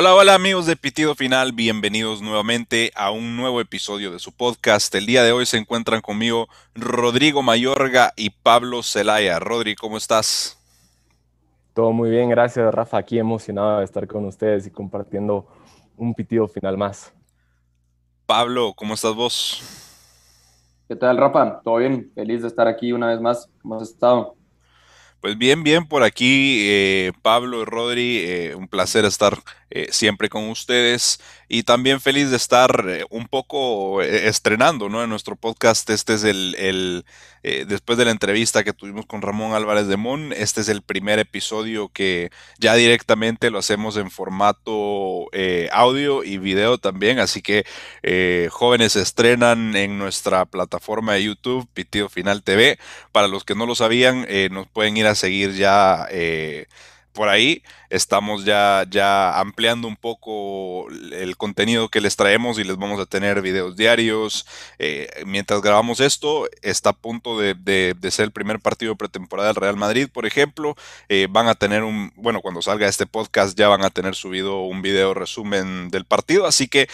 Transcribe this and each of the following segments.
Hola, hola amigos de Pitido Final, bienvenidos nuevamente a un nuevo episodio de su podcast. El día de hoy se encuentran conmigo Rodrigo Mayorga y Pablo Celaya. Rodri, ¿cómo estás? Todo muy bien, gracias Rafa. Aquí emocionado de estar con ustedes y compartiendo un Pitido Final más. Pablo, ¿cómo estás vos? ¿Qué tal, Rafa? ¿Todo bien? Feliz de estar aquí una vez más. ¿Cómo has estado? Pues bien, bien, por aquí eh, Pablo y Rodri, eh, un placer estar eh, siempre con ustedes y también feliz de estar un poco estrenando ¿no? en nuestro podcast. Este es el, después de la entrevista que tuvimos con Ramón Álvarez de Mon, este es el primer episodio que ya directamente lo hacemos en formato audio y video también, así que jóvenes estrenan en nuestra plataforma de YouTube, Pitido Final TV. Para los que no lo sabían, nos pueden ir a seguir ya eh, por ahí. Estamos ya, ya ampliando un poco el contenido que les traemos y les vamos a tener videos diarios. Eh, mientras grabamos esto, está a punto de, ser el primer partido pretemporada del Real Madrid, por ejemplo. Eh, van a tener un, bueno, cuando salga este podcast ya van a tener subido un video resumen del partido. Así que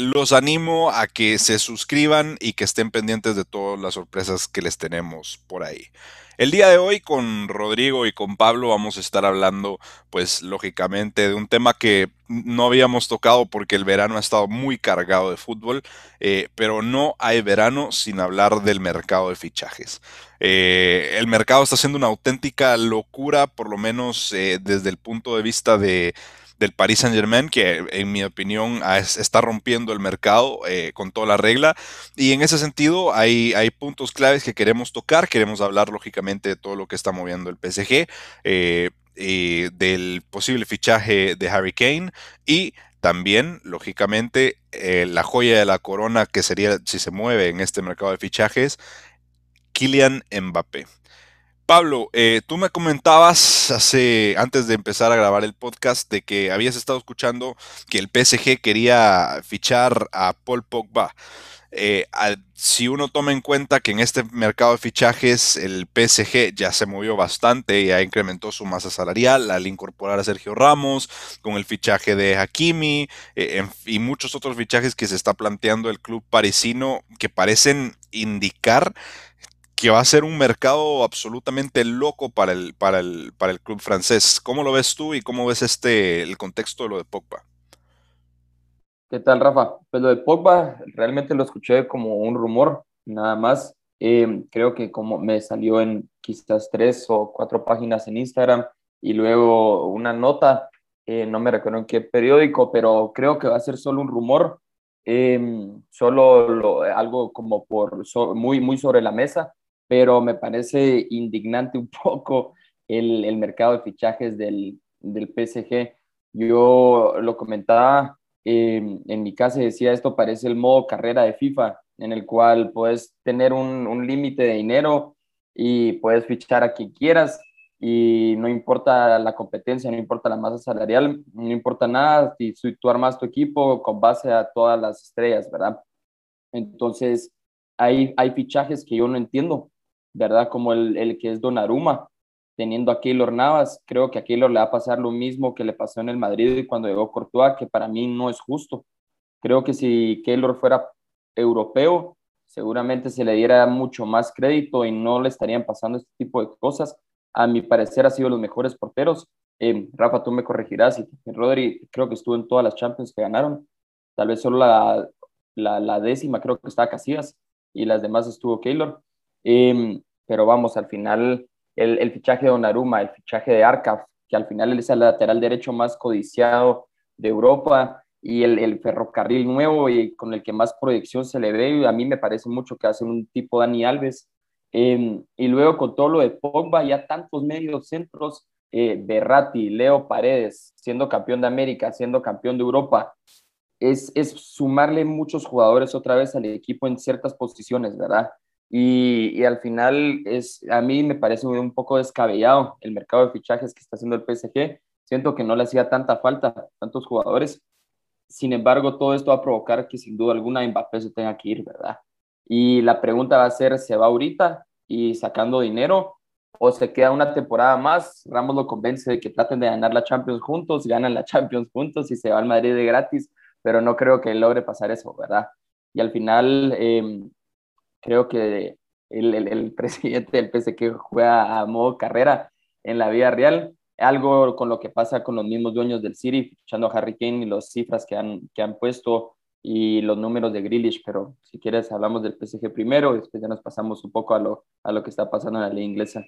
los animo a que se suscriban y que estén pendientes de todas las sorpresas que les tenemos por ahí. El día de hoy con Rodrigo y con Pablo vamos a estar hablando, pues lógicamente, de un tema que no habíamos tocado porque el verano ha estado muy cargado de fútbol, eh, pero no hay verano sin hablar del mercado de fichajes. Eh, el mercado está siendo una auténtica locura, por lo menos eh, desde el punto de vista de del Paris Saint Germain, que en mi opinión está rompiendo el mercado eh, con toda la regla. Y en ese sentido hay, hay puntos claves que queremos tocar. Queremos hablar lógicamente de todo lo que está moviendo el PSG, eh, del posible fichaje de Harry Kane y también, lógicamente, eh, la joya de la corona que sería si se mueve en este mercado de fichajes, Kylian Mbappé. Pablo, eh, tú me comentabas hace antes de empezar a grabar el podcast de que habías estado escuchando que el PSG quería fichar a Paul Pogba. Eh, si uno toma en cuenta que en este mercado de fichajes el PSG ya se movió bastante, y ya incrementó su masa salarial al incorporar a Sergio Ramos, con el fichaje de Hakimi eh, y muchos otros fichajes que se está planteando el club parisino que parecen indicar que va a ser un mercado absolutamente loco para el, para el, para el club francés. ¿Cómo lo ves tú y cómo ves este el contexto de lo de Pogba? ¿Qué tal, Rafa? Pues lo de Pogba realmente lo escuché como un rumor, nada más. Eh, creo que como me salió en quizás tres o cuatro páginas en Instagram y luego una nota, eh, no me recuerdo en qué periódico, pero creo que va a ser solo un rumor, eh, solo algo como por muy, muy sobre la mesa pero me parece indignante un poco el, el mercado de fichajes del, del, PSG. Yo lo comentaba em, en mi casa decía, esto parece el modo carrera de FIFA, en el cual puedes tener un, un límite de dinero y puedes fichar a quien quieras y no importa la competencia, no importa la masa salarial, no importa nada si tú armas tu equipo con base a todas las estrellas, ¿verdad? Entonces, hay, hay fichajes que yo no entiendo. ¿Verdad? Como el, el que es Donnarumma, teniendo a Keylor Navas, creo que a Keylor le va a pasar lo mismo que le pasó en el Madrid cuando llegó Courtois, que para mí no es justo. Creo que si Keylor fuera europeo, seguramente se le diera mucho más crédito y no le estarían pasando este tipo de cosas. A mi parecer ha sido los mejores porteros. Eh, Rafa, tú me corregirás. Y Rodri creo que estuvo en todas las Champions que ganaron. Tal vez solo la, la, la décima creo que estaba Casillas y las demás estuvo Keylor. Em, pero vamos, al final el, fichaje de Donnarumma, el fichaje de Arcaf, que al final es el lateral derecho más codiciado de Europa, y el, ferrocarril nuevo y con el que más proyección se le ve, a mí me parece mucho que hace un tipo Dani Alves. Eh, y luego con todo lo de Pogba, ya tantos medios centros, eh, Leo Paredes, siendo campeón de América, siendo campeón de Europa, es, es sumarle muchos jugadores otra vez al equipo en ciertas posiciones, ¿verdad? Y, al final es, a mí me parece un poco descabellado el mercado de fichajes que está haciendo el PSG. Siento que no le hacía tanta falta tantos jugadores. Sin embargo, todo esto va a provocar que sin duda alguna Mbappé se tenga que ir, ¿verdad? Y la pregunta va a ser, ¿se va ahorita y sacando dinero o se queda una temporada más, Ramos lo convence de que traten de ganar la Champions juntos, ganan la Champions juntos y se va al Madrid de gratis, pero no creo que logre pasar eso, ¿verdad? Y al final, em, creo que el, presidente del PSG juega a modo carrera en la vida real, algo con lo que pasa con los mismos dueños del City, fichando a Harry Kane y las cifras que han, que han puesto y los números de Grealish, pero si quieres hablamos del PSG primero y después ya nos pasamos un poco a lo, a lo que está pasando en la liga inglesa.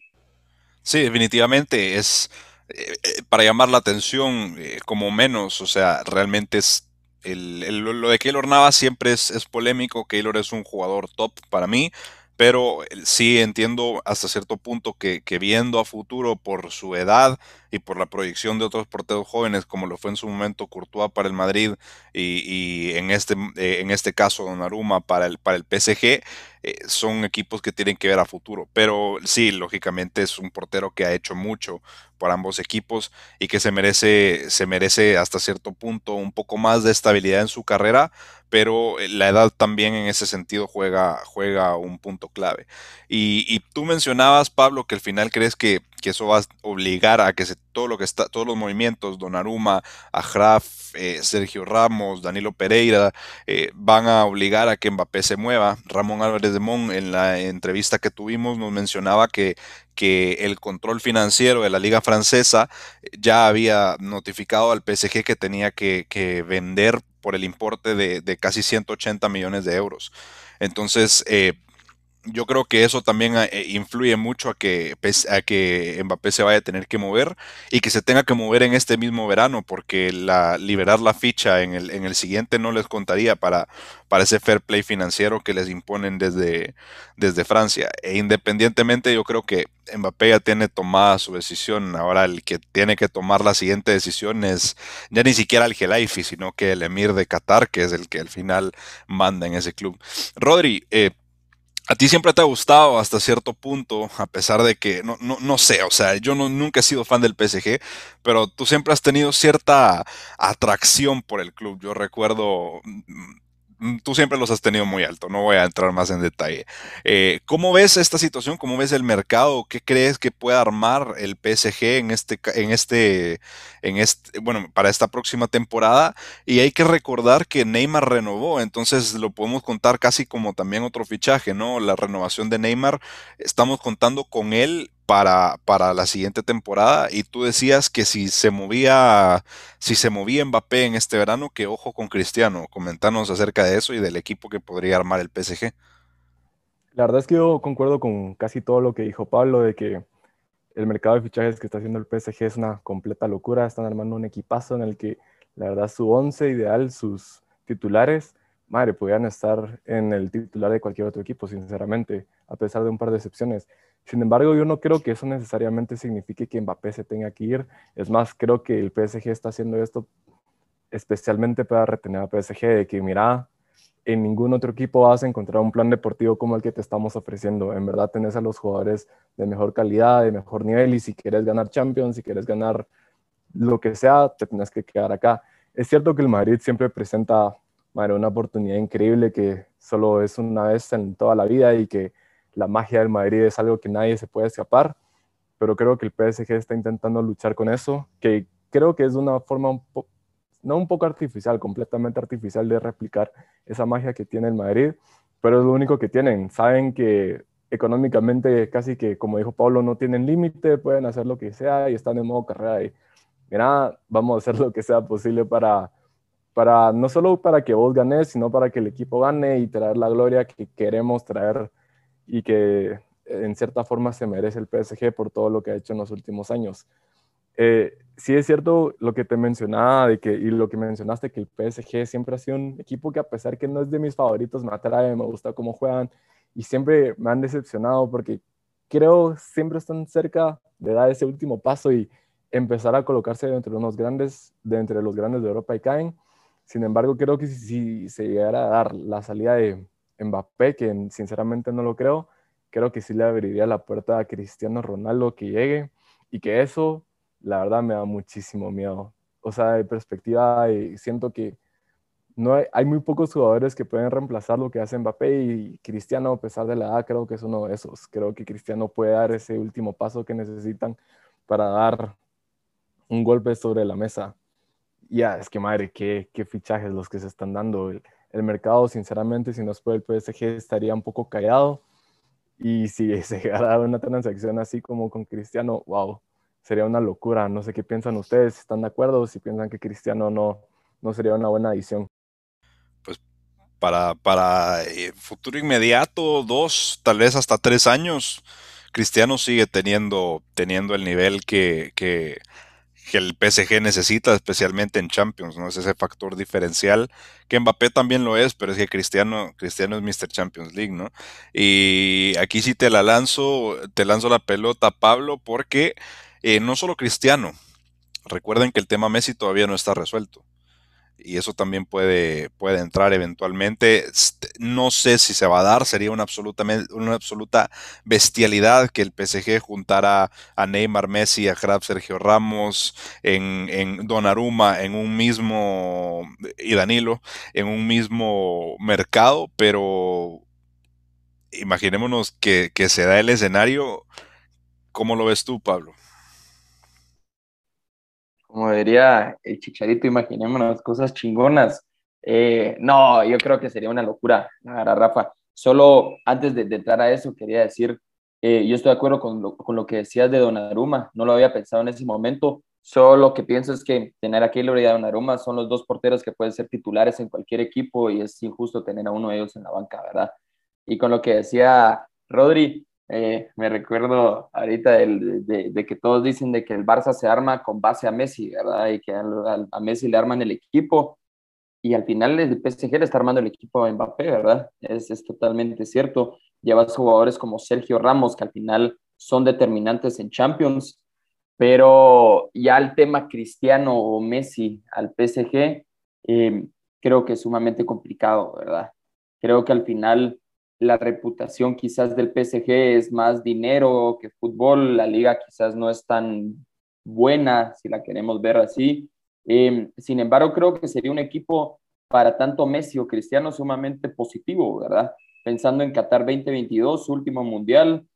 Sí, definitivamente es eh, eh, para llamar la atención eh, como menos, o sea, realmente es el, el, lo de Keylor Navas siempre es, es polémico, Keylor es un jugador top para mí, pero sí entiendo hasta cierto punto que, que, viendo a futuro por su edad y por la proyección de otros porteros jóvenes, como lo fue en su momento Courtois para el Madrid y, y en, este, eh, en este caso Donnarumma para el, para el PSG, eh, son equipos que tienen que ver a futuro. Pero sí, lógicamente es un portero que ha hecho mucho por ambos equipos y que se merece, se merece hasta cierto punto un poco más de estabilidad en su carrera, pero la edad también en ese sentido juega, juega un punto clave. Y, y tú mencionabas, Pablo, que al final crees que, que, eso va a obligar a que se, todo lo que está, todos los movimientos, Donnarumma, Ajraf, eh, Sergio Ramos, Danilo Pereira, eh, van a obligar a que Mbappé se mueva. Ramón Álvarez de Mon en la entrevista que tuvimos nos mencionaba que, que el control financiero de la liga francesa ya había notificado al PSG que tenía que, que vender por el importe de, de, casi 180 millones de euros. Entonces, eh, yo creo que eso también eh, influye mucho a que, a que Mbappé se vaya a tener que mover y que se tenga que mover en este mismo verano, porque la, liberar la ficha en el, en el siguiente no les contaría para, para ese fair play financiero que les imponen desde, desde Francia. E independientemente, yo creo que Mbappé ya tiene tomada su decisión. Ahora el que tiene que tomar la siguiente decisión es ya ni siquiera el Gelaifi, sino que el Emir de Qatar, que es el que al final manda en ese club. Rodri, eh, a ti siempre te ha gustado hasta cierto punto, a pesar de que, no, no, no sé, o sea, yo no, nunca he sido fan del PSG, pero tú siempre has tenido cierta atracción por el club. Yo recuerdo Mm, tú siempre los has tenido muy alto, no voy a entrar más en detalle. Eh, ¿Cómo ves esta situación? ¿Cómo ves el mercado? ¿Qué crees que puede armar el PSG en este, en este, en este, bueno, para esta próxima temporada? Y hay que recordar que Neymar renovó, entonces lo podemos contar casi como también otro fichaje, ¿no? La renovación de Neymar, estamos contando con él para, para, la siguiente temporada. Y tú decías que si se movía, si se movía Mbappé en este verano, que ojo con Cristiano. Comentanos acerca de eso y del equipo que podría armar el PSG. La verdad es que yo concuerdo con casi todo lo que dijo Pablo, de que el mercado de fichajes que está haciendo el PSG es una completa locura. Están armando un equipazo en el que la verdad su once ideal, sus titulares, madre, podrían estar en el titular de cualquier otro equipo, sinceramente, a pesar de un par de excepciones. Sin embargo, yo no creo que eso necesariamente signifique que Mbappé se tenga que ir. Es más, creo que el PSG está haciendo esto especialmente para retener a PSG, de que mira, en ningún otro equipo vas a encontrar un plan deportivo como el que te estamos ofreciendo. En verdad tenés a los jugadores de mejor calidad, de mejor nivel, y si quieres ganar Champions, si quieres ganar lo que sea, te tienes que quedar acá. Es cierto que el Madrid siempre presenta una oportunidad increíble que solo es una vez en toda la vida y que la magia del Madrid es algo que nadie se puede escapar, pero creo que el PSG está intentando luchar con eso, que creo que es una forma un no un poco artificial, completamente artificial de replicar esa magia que tiene el Madrid, pero es lo único que tienen. Saben que económicamente casi que, como dijo Pablo, no tienen límite, pueden hacer lo que sea y están en modo carrera y mira, vamos a hacer lo que sea posible para, para no solo para que vos ganes, sino para que el equipo gane y traer la gloria que queremos traer y que en cierta forma se merece el PSG por todo lo que ha hecho en los últimos años. Eh, sí es cierto lo que te mencionaba de que, y lo que mencionaste, que el PSG siempre ha sido un equipo que a pesar que no es de mis favoritos, me atrae, me gusta cómo juegan y siempre me han decepcionado porque creo siempre están cerca de dar ese último paso y empezar a colocarse dentro de unos grandes, de entre los grandes de Europa y caen. Sin embargo, creo que si, se llegara a dar la salida de, Mbappé, que sinceramente no lo creo, creo que sí le abriría la puerta a Cristiano Ronaldo que llegue y que eso, la verdad, me da muchísimo miedo. O sea, de perspectiva, y siento que no hay, hay, muy pocos jugadores que pueden reemplazar lo que hace Mbappé y Cristiano, a pesar de la edad, creo que es uno de esos. Creo que Cristiano puede dar ese último paso que necesitan para dar un golpe sobre la mesa. Ya, es que madre, qué, qué fichajes los que se están dando. El, el mercado, sinceramente, si no es por el PSG, estaría un poco callado. Y si se llegara a una transacción así como con Cristiano, wow, sería una locura. No sé qué piensan ustedes, si están de acuerdo, si piensan que Cristiano no, no sería una buena adición. Pues para, para eh, futuro inmediato, dos, tal vez hasta tres años, Cristiano sigue teniendo, teniendo el nivel que, que, que el PSG necesita, especialmente en Champions, ¿no? Es ese factor diferencial, que Mbappé también lo es, pero es que Cristiano, Cristiano es Mr. Champions League, ¿no? Y aquí sí te la lanzo, te lanzo la pelota, Pablo, porque eh, no solo Cristiano, recuerden que el tema Messi todavía no está resuelto y eso también puede, puede entrar eventualmente. No sé si se va a dar, sería una, una absoluta bestialidad que el PSG juntara a Neymar, Messi, a Krab, Sergio Ramos, en, en Donnarumma, en un mismo, y Danilo, en un mismo mercado, pero imaginémonos que, que se da el escenario. ¿Cómo lo ves tú, Pablo? Como diría el chicharito, imaginémonos cosas chingonas. Eh, no, yo creo que sería una locura, la Rafa. Solo antes de, entrar a eso, quería decir, eh, yo estoy de acuerdo con lo, con lo que decías de Donnarumma, no lo había pensado en ese momento, solo lo que pienso es que tener a Keylor y a Donnarumma son los dos porteros que pueden ser titulares en cualquier equipo y es injusto tener a uno de ellos en la banca, ¿verdad? Y con lo que decía Rodri, eh, me recuerdo ahorita de, que todos dicen de que el Barça se arma con base a Messi, ¿verdad? Y que a, Messi le arman el equipo y al final el PSG le está armando el equipo a Mbappé, ¿verdad? Es, es totalmente cierto. Llevas jugadores como Sergio Ramos que al final son determinantes en Champions, pero ya el tema Cristiano o Messi al PSG eh, creo que es sumamente complicado, ¿verdad? Creo que al final la reputación quizás del PSG es más dinero que fútbol, la liga quizás no es tan buena si la queremos ver así. Em, sin embargo, creo que sería un equipo para tanto Messi o Cristiano sumamente positivo, ¿verdad? Pensando en Qatar 2022, último mundial,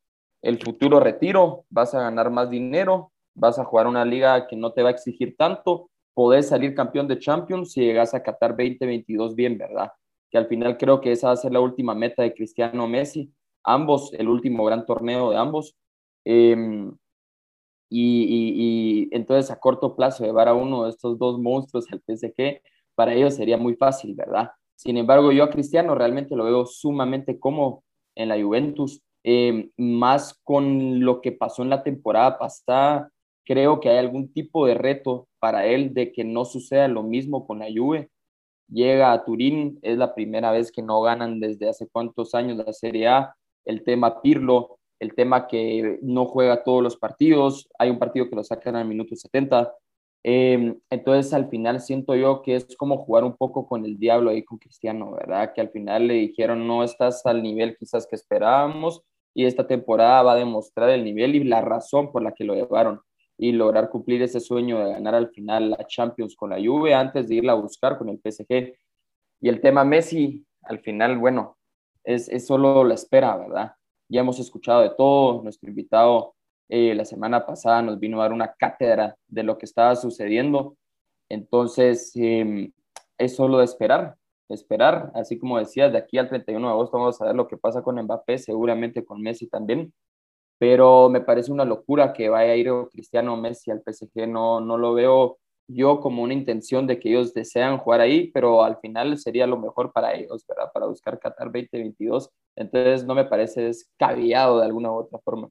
el futuro retiro, vas a ganar más dinero, vas a jugar una liga que no te va a exigir tanto, podés salir campeón de Champions si llegas a Qatar 2022 bien, ¿verdad? Que al final creo que esa va a ser la última meta de Cristiano Messi, ambos, el último gran torneo de ambos. Em, y, entonces a corto plazo llevar a uno de estos dos monstruos al PSG, para ellos sería muy fácil, ¿verdad? Sin embargo, yo a Cristiano realmente lo veo sumamente como en la Juventus, em, más con lo que pasó en la temporada pasada, creo que hay algún tipo de reto para él de que no suceda lo mismo con la Juve llega a Turín, es la primera vez que no ganan desde hace cuántos años la Serie A, el tema Pirlo, el tema que no juega todos los partidos, hay un partido que lo sacan al minuto 70, em, entonces al final siento yo que es como jugar un poco con el diablo ahí con Cristiano, ¿verdad? Que al final le dijeron no estás al nivel quizás que esperábamos y esta temporada va a demostrar el nivel y la razón por la que lo llevaron y lograr cumplir ese sueño de ganar al final la Champions con la Juve antes de irla a buscar con el PSG. Y el tema Messi, al final, bueno, es, es solo la espera, ¿verdad? Ya hemos escuchado de todo, nuestro invitado eh, la semana pasada nos vino a dar una cátedra de lo que estaba sucediendo, entonces em, es solo de esperar, esperar, así como decías, de aquí al 31 de agosto vamos a ver lo que pasa con Mbappé, seguramente con Messi también, pero me parece una locura que vaya a ir Cristiano Messi al PSG, no, no lo veo yo como una intención de que ellos desean jugar ahí, pero al final sería lo mejor para ellos, ¿verdad? Para buscar Qatar 2022. Entonces no me parece descabellado de alguna u otra forma.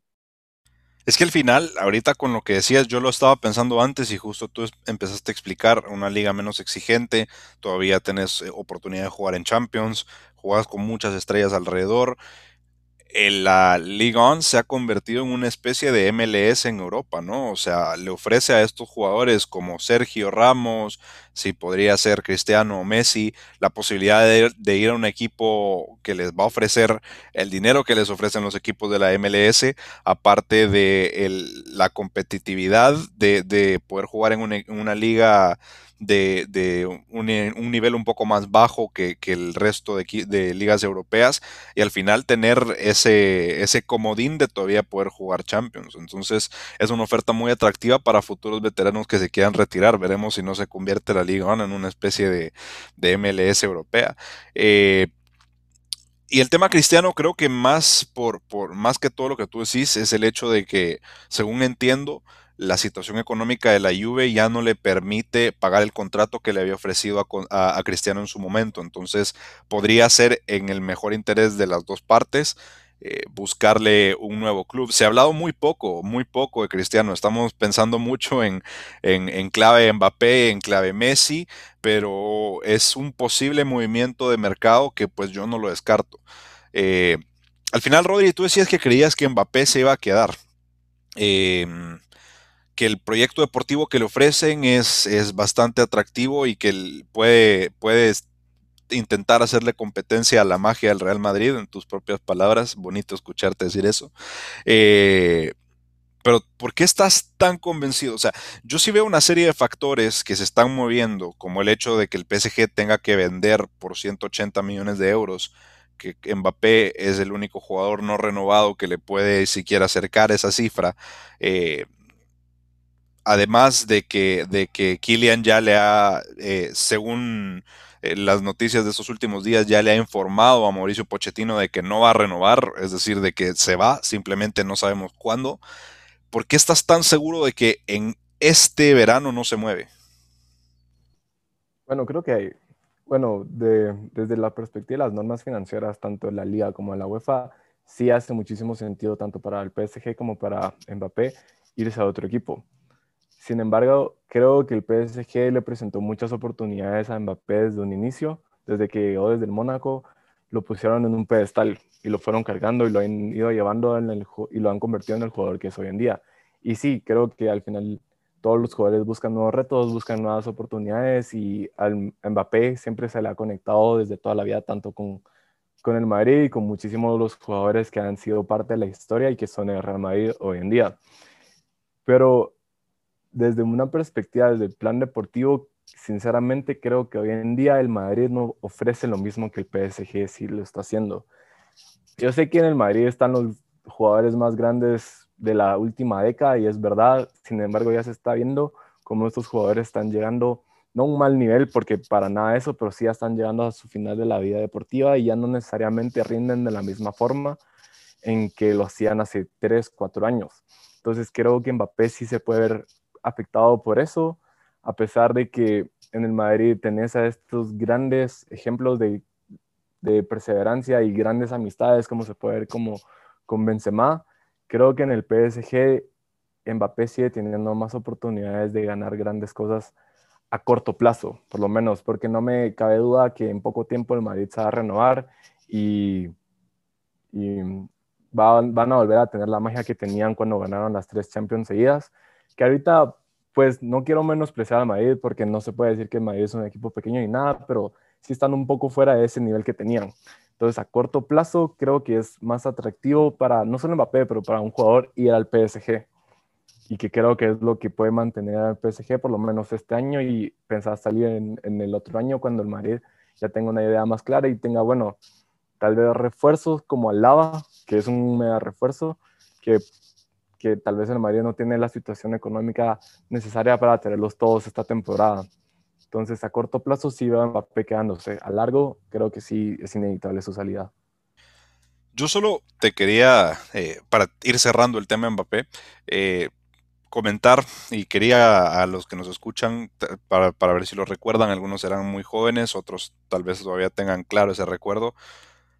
Es que al final, ahorita con lo que decías, yo lo estaba pensando antes y justo tú empezaste a explicar una liga menos exigente, todavía tenés eh, oportunidad de jugar en Champions, jugás con muchas estrellas alrededor la Ligue 1 se ha convertido en una especie de MLS en Europa, ¿no? O sea, le ofrece a estos jugadores como Sergio Ramos, si podría ser Cristiano o Messi, la posibilidad de, ir a un equipo que les va a ofrecer el dinero que les ofrecen los equipos de la MLS, aparte de la competitividad de, poder jugar en una liga de, un, nivel un poco más bajo que, el resto de, ligas europeas y al final tener ese, ese comodín de todavía poder jugar Champions. Entonces es una oferta muy atractiva para futuros veteranos que se quieran retirar. Veremos si no se convierte la Liga en una especie de, de MLS europea. Eh, y el tema cristiano creo que más por, por más que todo lo que tú decís es el hecho de que, según entiendo, la situación económica de la Juve ya no le permite pagar el contrato que le había ofrecido a, Cristiano en su momento. Entonces podría ser en el mejor interés de las dos partes eh, buscarle un nuevo club. Se ha hablado muy poco, muy poco de Cristiano. Estamos pensando mucho en, en clave Mbappé, en clave Messi, pero es un posible movimiento de mercado que pues yo no lo descarto. Eh, al final, Rodri, tú decías que creías que Mbappé se iba a quedar. Em, que el proyecto deportivo que le ofrecen es, es bastante atractivo y que puede, puede intentar hacerle competencia a la magia del Real Madrid, en tus propias palabras. Bonito escucharte decir eso. Eh, pero ¿por qué estás tan convencido? O sea, yo sí veo una serie de factores que se están moviendo, como el hecho de que el PSG tenga que vender por 180 millones de euros, que Mbappé es el único jugador no renovado que le puede siquiera acercar esa cifra. Eh, además de que, de que Kylian ya le ha, eh, según eh, las noticias de estos últimos días, ya le ha informado a Mauricio Pochettino de que no va a renovar, es decir, de que se va, simplemente no sabemos cuándo. ¿por qué estás tan seguro de que en este verano no se mueve? Bueno, creo que hay, bueno, desde la perspectiva de las normas financieras, tanto en la liga como en la UEFA, sí hace muchísimo sentido tanto para el PSG como para Mbappé irse a otro equipo. Sin embargo, creo que el PSG le presentó muchas oportunidades a Mbappé desde un inicio, desde que llegó desde el Mónaco, lo pusieron en un pedestal y lo fueron cargando y lo han ido llevando en el, y lo han convertido en el jugador que es hoy en día. Y sí, creo que al final todos los jugadores buscan nuevos retos, buscan nuevas oportunidades y al Mbappé siempre se le ha conectado desde toda la vida tanto con, con el Madrid y con muchísimos de los jugadores que han sido parte de la historia y que son el Real Madrid hoy en día. Pero desde una perspectiva, desde el plan deportivo, sinceramente creo que hoy en día el Madrid no ofrece lo mismo que el PSG sí lo está haciendo. Yo sé que en el Madrid están los jugadores más grandes de la última década y es verdad, sin embargo ya se está viendo cómo estos jugadores están llegando, no a un mal nivel porque para nada eso, pero sí ya están llegando a su final de la vida deportiva y ya no necesariamente rinden de la misma forma en que lo hacían hace 3, 4 años. Entonces creo que Mbappé sí se puede ver afectado por eso a pesar de que en el Madrid tenés a estos grandes ejemplos de, perseverancia y grandes amistades, como se puede ver como con Benzema, creo que en el PSG Mbappé sigue teniendo más oportunidades de ganar grandes cosas a corto plazo, por lo menos, porque no me cabe duda que en poco tiempo el Madrid se va a renovar y, van a volver a tener la magia que tenían cuando ganaron las tres Champions seguidas, que ahorita pues no quiero menospreciar a Madrid porque no se puede decir que Madrid es un equipo pequeño ni nada, pero sí están un poco fuera de ese nivel que tenían. Entonces, a corto plazo, creo que es más atractivo para no solo Mbappé, pero para un jugador ir al PSG. Y que creo que es lo que puede mantener al PSG por lo menos este año y pensar salir en, en el otro año cuando el Madrid ya tenga una idea más clara y tenga, bueno, tal vez refuerzos como Alaba, que es un mega refuerzo, que que tal vez el Madrid no tiene la situación económica necesaria para tenerlos todos esta temporada. Entonces, a corto plazo sí va Mbappé quedándose. A largo, creo que sí es inevitable su salida. Yo solo te quería, eh, para ir cerrando el tema Mbappé, eh, comentar y quería a los que nos escuchan, para, para, ver si lo recuerdan, algunos serán muy jóvenes, otros tal vez todavía tengan claro ese recuerdo.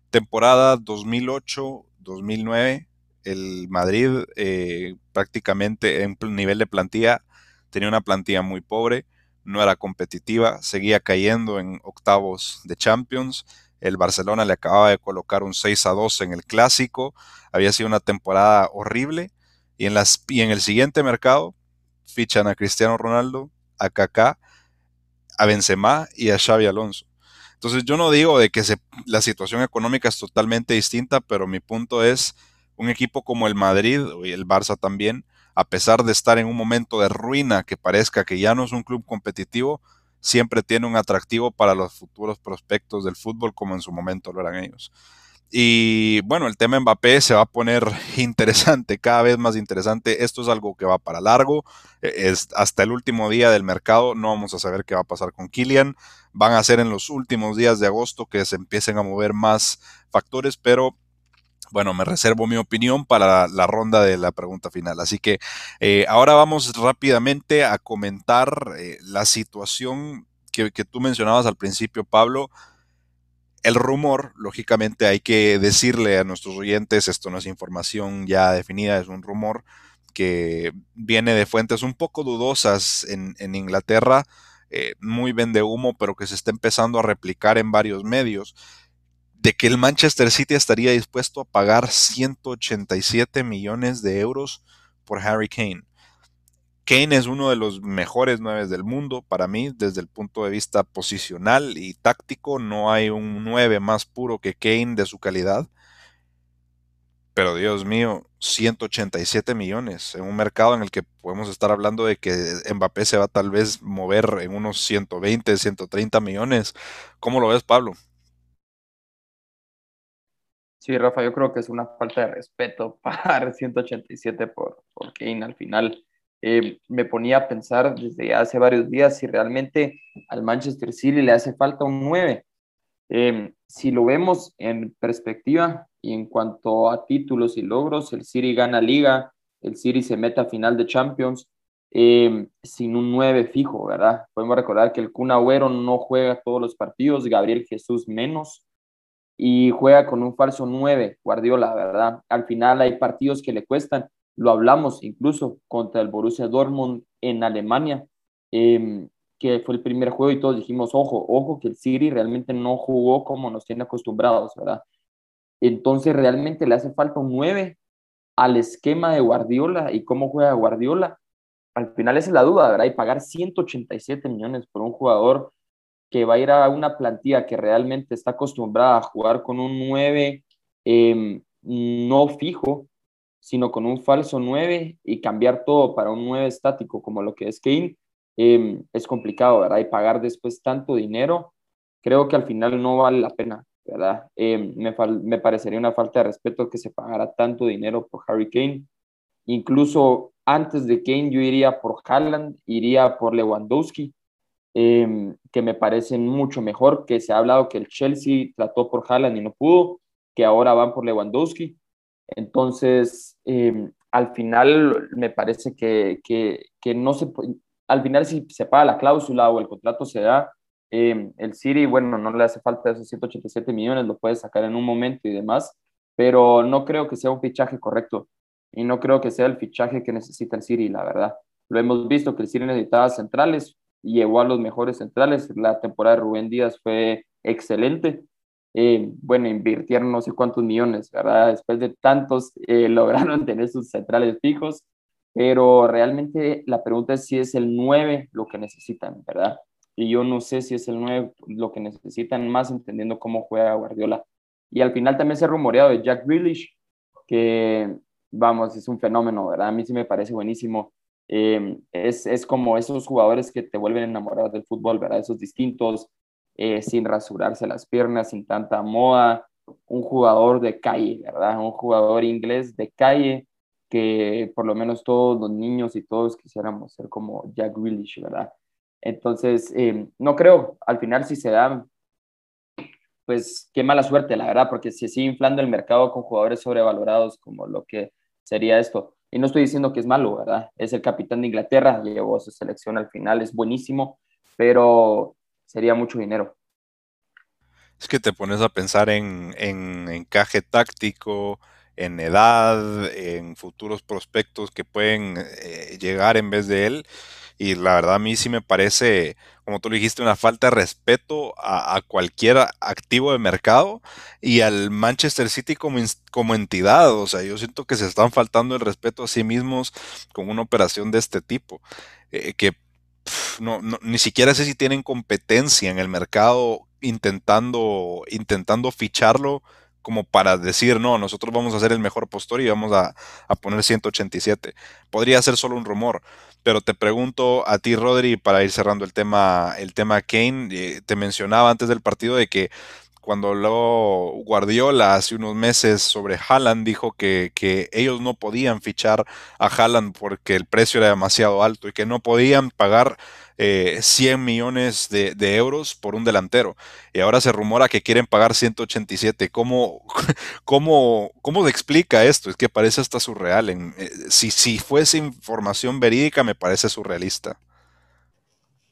Temporada 2008-2009, el Madrid eh, prácticamente en nivel de plantilla tenía una plantilla muy pobre, no era competitiva, seguía cayendo en octavos de Champions. El Barcelona le acababa de colocar un 6 a 2 en el clásico, había sido una temporada horrible y en, las, y en el siguiente mercado fichan a Cristiano Ronaldo, a Kaká, a Benzema y a Xavi Alonso. Entonces yo no digo de que la situación económica es totalmente distinta, pero mi punto es un equipo como el Madrid y el Barça también, a pesar de estar en un momento de ruina que parezca que ya no es un club competitivo, siempre tiene un atractivo para los futuros prospectos del fútbol como en su momento lo eran ellos. Y bueno, el tema Mbappé se va a poner interesante, cada vez más interesante. Esto es algo que va para largo. E, es hasta el último día del mercado. No vamos a saber qué va a pasar con Kylian. Van a ser en los últimos días de agosto que se empiecen a mover más factores, pero bueno, me reservo mi opinión para la, ronda de la pregunta final. Así que eh, ahora vamos rápidamente a comentar eh, la situación que, tú mencionabas al principio, Pablo el rumor, lógicamente hay que decirle a nuestros oyentes, esto no es información ya definida, es un rumor que viene de fuentes un poco dudosas en, Inglaterra, eh, muy vende humo, pero que se está empezando a replicar en varios medios, de que el Manchester City estaría dispuesto a pagar 187 millones de euros por Harry Kane. Kane es uno de los mejores nueve del mundo para mí desde el punto de vista posicional y táctico. No hay un nueve más puro que Kane de su calidad. Pero Dios mío, 187 millones en un mercado en el que podemos estar hablando de que Mbappé se va a tal vez mover en unos 120, 130 millones. ¿Cómo lo ves, Pablo? Sí, Rafa, yo creo que es una falta de respeto pagar 187 por, por Kane al final eh, me ponía a pensar desde hace varios días si realmente al Manchester City le hace falta un 9. Em, si lo vemos en perspectiva y en cuanto a títulos y logros, el City gana liga, el City se mete a final de Champions em, sin un 9 fijo, ¿verdad? Podemos recordar que el Kun Agüero no juega todos los partidos, Gabriel Jesús menos, y juega con un falso 9, Guardiola, ¿verdad? Al final hay partidos que le cuestan lo hablamos incluso contra el Borussia Dortmund en Alemania, em, que fue el primer juego y todos dijimos, ojo, ojo, que el City realmente no jugó como nos tiene acostumbrados, ¿verdad? Entonces realmente le hace falta un 9 al esquema de Guardiola y cómo juega Guardiola. Al final es la duda, ¿verdad? Y pagar 187 millones por un jugador que va a ir a una plantilla que realmente está acostumbrada a jugar con un 9 em, no fijo, sino con un falso 9 y cambiar todo para un 9 estático como lo que es Kane, em, es complicado, ¿verdad? Y pagar después tanto dinero, creo que al final no vale la pena, ¿verdad? Em, me, me, parecería una falta de respeto que se pagara tanto dinero por Harry Kane. Incluso antes de Kane yo iría por Haaland, iría por Lewandowski, em, que me parecen mucho mejor, que se ha hablado que el Chelsea trató por Haaland y no pudo, que ahora van por Lewandowski. Entonces, em, al final me parece que, que, no se al final si se paga la cláusula o el contrato se da, em, el City, bueno, no le hace falta esos 187 millones, lo puede sacar en un momento y demás, pero no creo que sea un fichaje correcto y no creo que sea el fichaje que necesita el City, la verdad. Lo hemos visto que el City necesitaba centrales y llegó a los mejores centrales. La temporada de Rubén Díaz fue excelente eh, bueno, invirtieron no sé cuántos millones, ¿verdad? Después de tantos, eh, lograron tener sus centrales fijos, pero realmente la pregunta es si es el 9 lo que necesitan, ¿verdad? Y yo no sé si es el 9 lo que necesitan, más entendiendo cómo juega Guardiola. Y al final también se ha rumoreado de Jack Grealish, que, vamos, es un fenómeno, ¿verdad? A mí sí me parece buenísimo. Eh, es, es como esos jugadores que te vuelven enamorados del fútbol, ¿verdad? Esos distintos, eh, sin rasurarse las piernas, sin tanta moda, un jugador de calle, ¿verdad? Un jugador inglés de calle que por lo menos todos los niños y todos quisiéramos ser como Jack Grealish, ¿verdad? Entonces, eh, no creo, al final si se da, pues qué mala suerte, la verdad, porque se sigue inflando el mercado con jugadores sobrevalorados como lo que sería esto. Y no estoy diciendo que es malo, ¿verdad? Es el capitán de Inglaterra, llevó su selección al final, es buenísimo, pero sería mucho dinero. Es que te pones a pensar en, encaje táctico, en edad, en futuros prospectos que pueden eh, llegar en vez de él. Y la verdad a mí sí me parece, como tú dijiste, una falta de respeto a, cualquier activo de mercado y al Manchester City como, como entidad. O sea, yo siento que se están faltando el respeto a sí mismos con una operación de este tipo. Eh, que no, ni siquiera sé si tienen competencia en el mercado intentando, intentando ficharlo como para decir, no, nosotros vamos a hacer el mejor postor y vamos a, poner 187. Podría ser solo un rumor, pero te pregunto a ti, Rodri, para ir cerrando el tema, el tema Kane, eh, te mencionaba antes del partido de que cuando habló Guardiola hace unos meses sobre Haaland, dijo que, que, ellos no podían fichar a Haaland porque el precio era demasiado alto y que no podían pagar 100 eh, millones de, euros por un delantero. Y ahora se rumora que quieren pagar 187. ¿Cómo, cómo, cómo se explica esto? Es que parece hasta surreal. En, eh, si, si fuese información verídica, me parece surrealista.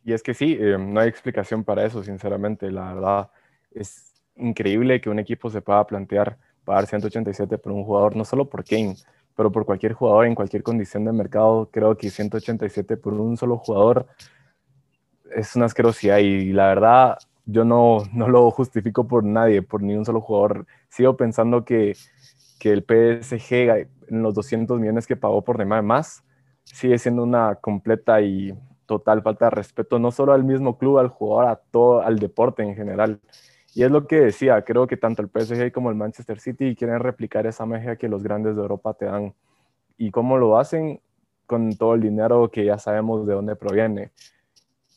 Y es que sí, eh, no hay explicación para eso, sinceramente. La verdad, es increíble que un equipo se pueda plantear pagar 187 por un jugador, no solo por Kane, pero por cualquier jugador en cualquier condición de mercado. Creo que 187 por un solo jugador es una asquerosidad y la verdad yo no, no lo justifico por nadie, por ni un solo jugador. Sigo pensando que, que el PSG en los 200 millones que pagó por Neymar más sigue siendo una completa y total falta de respeto, no solo al mismo club, al jugador, a todo, al deporte en general. Y es lo que decía, creo que tanto el PSG como el Manchester City quieren replicar esa magia que los grandes de Europa te dan. ¿Y cómo lo hacen? Con todo el dinero que ya sabemos de dónde proviene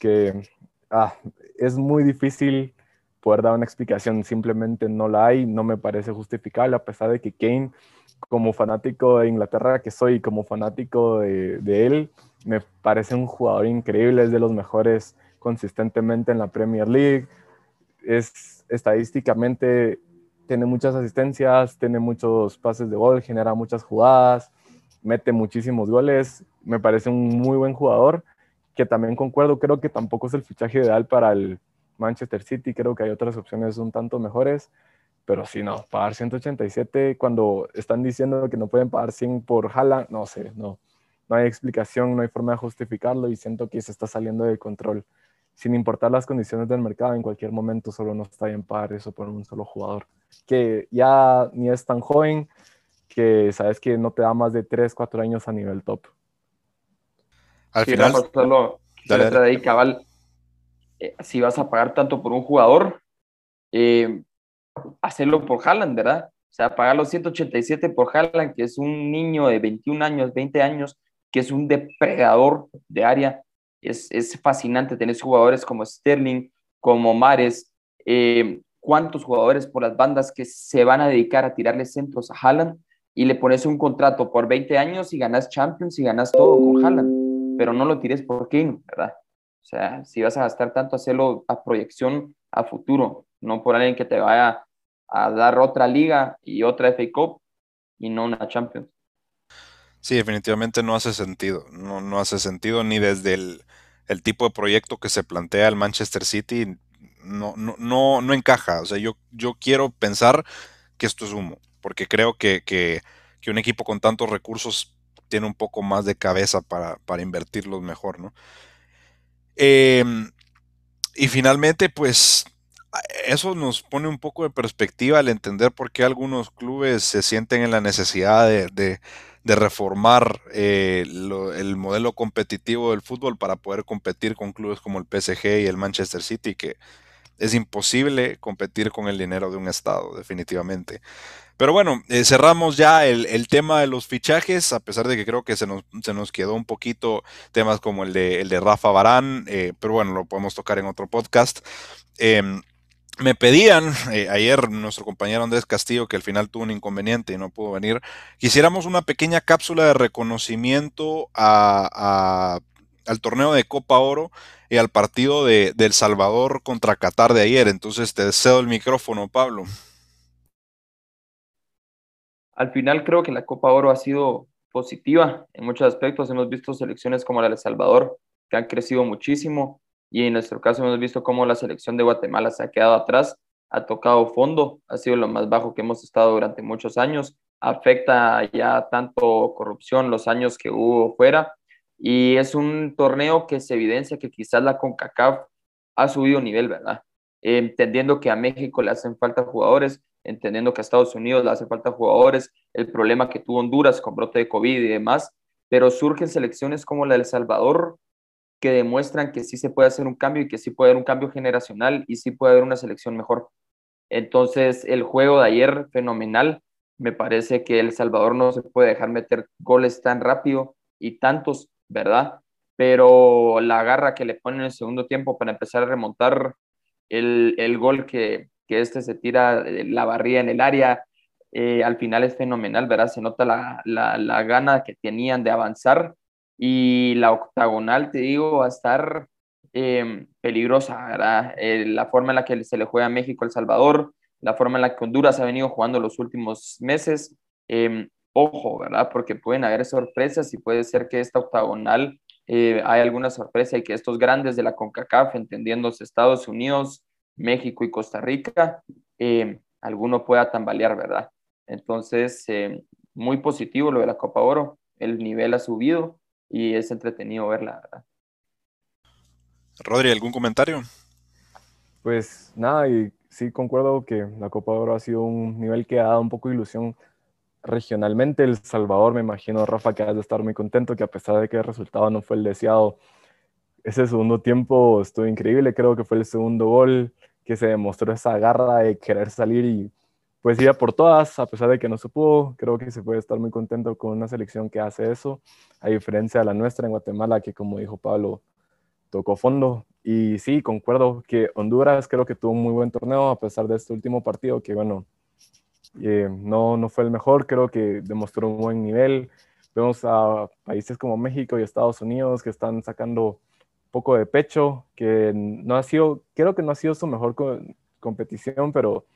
que ah, es muy difícil poder dar una explicación, simplemente no la hay, no me parece justificable, a pesar de que Kane, como fanático de Inglaterra que soy, como fanático de, de él, me parece un jugador increíble, es de los mejores consistentemente en la Premier League, es estadísticamente, tiene muchas asistencias, tiene muchos pases de gol, genera muchas jugadas, mete muchísimos goles, me parece un muy buen jugador que también concuerdo, creo que tampoco es el fichaje ideal para el Manchester City, creo que hay otras opciones un tanto mejores, pero si no, pagar 187 cuando están diciendo que no pueden pagar 100 por Haaland, no sé, no, no hay explicación, no hay forma de justificarlo y siento que se está saliendo de control. Sin importar las condiciones del mercado, en cualquier momento solo no está bien pagar eso por un solo jugador, que ya ni es tan joven, que sabes que no te da más de 3, 4 años a nivel top. Al final. Solo, dale, cabal, eh, si vas a pagar tanto por un jugador, eh, hacerlo por Haaland, ¿verdad? O sea, pagar los 187 por Haaland, que es un niño de 21 años, 20 años, que es un depredador de área. Es, es fascinante tener jugadores como Sterling, como Mares, eh, cuántos jugadores por las bandas que se van a dedicar a tirarle centros a Haaland y le pones un contrato por 20 años y ganas Champions y ganas todo con Haaland pero no lo tires por Kane, ¿verdad? O sea, si vas a gastar tanto, hacerlo a proyección a futuro, no por alguien que te vaya a dar otra liga y otra FA Cup y no una Champions. Sí, definitivamente no hace sentido. No, no hace sentido ni desde el, tipo de proyecto que se plantea el Manchester City. No, no, no, no encaja. O sea, yo, yo quiero pensar que esto es humo, porque creo que, que, que un equipo con tantos recursos tiene un poco más de cabeza para, invertirlos mejor, ¿no? Em, y finalmente, pues eso nos pone un poco de perspectiva al entender por qué algunos clubes se sienten en la necesidad de, reformar eh, el modelo competitivo del fútbol para poder competir con clubes como el PSG y el Manchester City, que es imposible competir con el dinero de un estado, definitivamente. Pero bueno, eh, cerramos ya el, tema de los fichajes, a pesar de que creo que se nos, se nos quedó un poquito temas como el de, el de Rafa Barán, eh, pero bueno, lo podemos tocar en otro podcast. Em, me pedían eh, ayer nuestro compañero Andrés Castillo, que al final tuvo un inconveniente y no pudo venir, quisiéramos una pequeña cápsula de reconocimiento a, al torneo de Copa Oro y al partido de, de El Salvador contra Qatar de ayer. Entonces te cedo el micrófono, Pablo. Al final creo que la Copa Oro ha sido positiva en muchos aspectos. Hemos visto selecciones como la de El Salvador que han crecido muchísimo y en nuestro caso hemos visto cómo la selección de Guatemala se ha quedado atrás, ha tocado fondo, ha sido lo más bajo que hemos estado durante muchos años. Afecta ya tanto corrupción los años que hubo fuera y es un torneo que se evidencia que quizás la CONCACAF ha subido nivel, ¿verdad? entendiendo que a México le hacen falta jugadores, entendiendo que a Estados Unidos le hace falta jugadores, el problema que tuvo Honduras con brote de COVID y demás, pero surgen selecciones como la de El Salvador que demuestran que sí se puede hacer un cambio y que sí puede haber un cambio generacional y sí puede haber una selección mejor. Entonces, el juego de ayer, fenomenal. Me parece que El Salvador no se puede dejar meter goles tan rápido y tantos, ¿verdad? Pero la garra que le ponen en el segundo tiempo para empezar a remontar el, el gol que, que este se tira la barría en el área, eh, al final es fenomenal, ¿verdad? Se nota la, la, la, gana que tenían de avanzar y la octagonal, te digo, va a estar eh, peligrosa, ¿verdad? Eh, la forma en la que se le juega a México, El Salvador, la forma en la que Honduras ha venido jugando los últimos meses, em, ojo, ¿verdad? Porque pueden haber sorpresas y puede ser que esta octagonal eh, hay alguna sorpresa y que estos grandes de la CONCACAF, entendiéndose Estados Unidos, México y Costa Rica, em, alguno pueda tambalear, ¿verdad? Entonces, em, muy positivo lo de la Copa Oro, el nivel ha subido y es entretenido verla, ¿verdad? Rodri, ¿algún comentario? Pues nada, y sí concuerdo que la Copa Oro ha sido un nivel que ha dado un poco de ilusión regionalmente. El Salvador, me imagino, Rafa, que has de estar muy contento, que a pesar de que el resultado no fue el deseado, ese segundo tiempo estuvo increíble. Creo que fue el segundo gol que se demostró esa garra de querer salir y pues ir por todas, a pesar de que no se pudo. Creo que se puede estar muy contento con una selección que hace eso, a diferencia de la nuestra en Guatemala, que como dijo Pablo, tocó fondo. Y sí, concuerdo que Honduras creo que tuvo un muy buen torneo a pesar de este último partido, que bueno, eh, no, no fue el mejor, creo que demostró un buen nivel. Vemos a países como México y Estados Unidos que están sacando un poco de pecho, que no ha sido, creo que no ha sido su mejor competición, pero,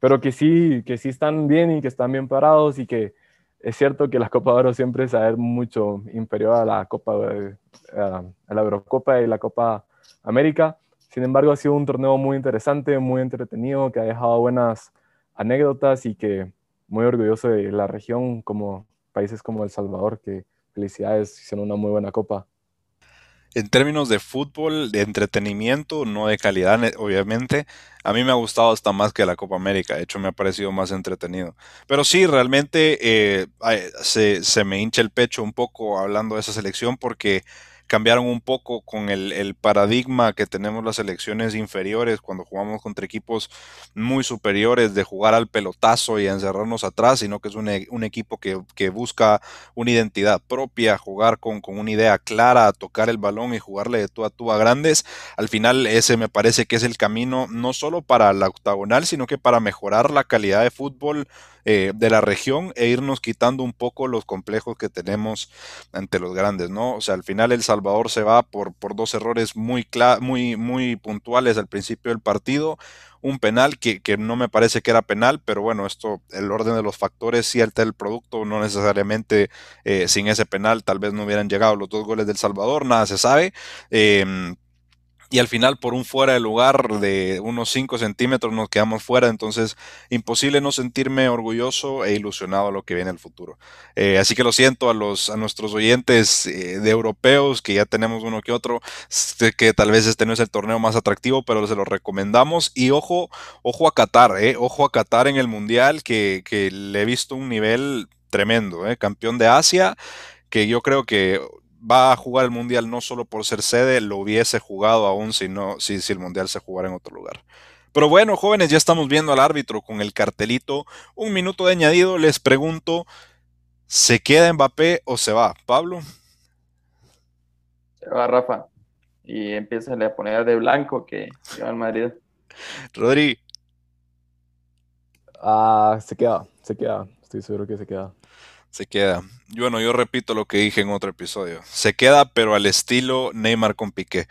pero que sí, que sí están bien y que están bien parados y que es cierto que la Copa de Oro siempre es a mucho inferior a la Copa de, a la Eurocopa y la Copa América. Sin embargo, ha sido un torneo muy interesante, muy entretenido, que ha dejado buenas anécdotas y que muy orgulloso de la región, como países como El Salvador, que felicidades, hicieron una muy buena copa en términos de fútbol, de entretenimiento, no de calidad, obviamente, a mí me ha gustado hasta más que la Copa América. De hecho, me ha parecido más entretenido. Pero sí, realmente eh, se, se, me hincha el pecho un poco hablando de esa selección porque cambiaron un poco con el, paradigma que tenemos las selecciones inferiores cuando jugamos contra equipos muy superiores de jugar al pelotazo y encerrarnos atrás, sino que es un, e, equipo que, busca una identidad propia, jugar con, con, una idea clara, tocar el balón y jugarle de tú a tú a grandes. Al final ese me parece que es el camino no solo para la octagonal, sino que para mejorar la calidad de fútbol eh, de la región e irnos quitando un poco los complejos que tenemos ante los grandes, ¿no? O sea, al final El Salvador se va por, por dos errores muy, muy, muy puntuales al principio del partido un penal que, no me parece que era penal, pero bueno, esto, el orden de los factores sí alta el producto, no necesariamente eh, sin ese penal tal vez no hubieran llegado los dos goles del Salvador, nada se sabe. Em, y al final por un fuera de lugar de unos 5 centímetros nos quedamos fuera, entonces imposible no sentirme orgulloso e ilusionado a lo que viene el futuro. Eh, así que lo siento a, los, a nuestros oyentes eh, de europeos, que ya tenemos uno que otro, que tal vez este no es el torneo más atractivo, pero se lo recomendamos. Y ojo, ojo a Qatar, eh, ojo a Qatar en el Mundial, que, que le he visto un nivel tremendo, eh, campeón de Asia que yo creo que va a jugar el Mundial no solo por ser sede, lo hubiese jugado aún si, no, si, si el Mundial se jugara en otro lugar. Pero bueno, jóvenes, ya estamos viendo al árbitro con el cartelito. Un minuto de añadido, les pregunto, ¿se queda Mbappé o se va? Pablo. Se va Rafa. Y empieza a poner de blanco que, va al Madrid. Rodri. Ah, se queda, se queda. Estoy seguro que se queda. Se queda. Bueno, yo repito lo que dije en otro episodio. Se queda, pero al estilo Neymar con Piqué.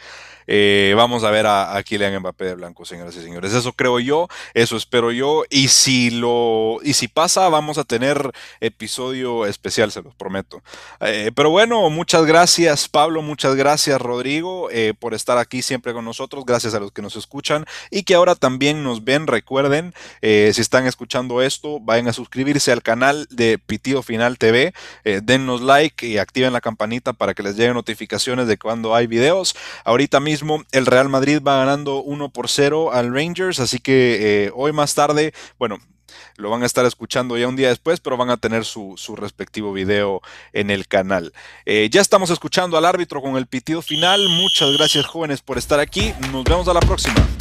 Eh, vamos a ver a, a, Kylian Mbappé de blanco, señoras y señores. Eso creo yo, eso espero yo. Y si lo, y si pasa, vamos a tener episodio especial, se los prometo. Eh, pero bueno, muchas gracias, Pablo, muchas gracias, Rodrigo, eh, por estar aquí siempre con nosotros. Gracias a los que nos escuchan y que ahora también nos ven. Recuerden, si están escuchando esto, vayan a suscribirse al canal de Pitido Final TV. Dennos like y activen la campanita para que les lleguen notificaciones de cuando hay videos. Ahorita mismo el Real Madrid va ganando 1 por 0 al Rangers, así que eh, hoy más tarde, bueno, lo van a estar escuchando ya un día después, pero van a tener su, respectivo video en el canal. Eh, ya estamos escuchando al árbitro con el pitido final. Muchas gracias jóvenes por estar aquí. Nos vemos a la próxima.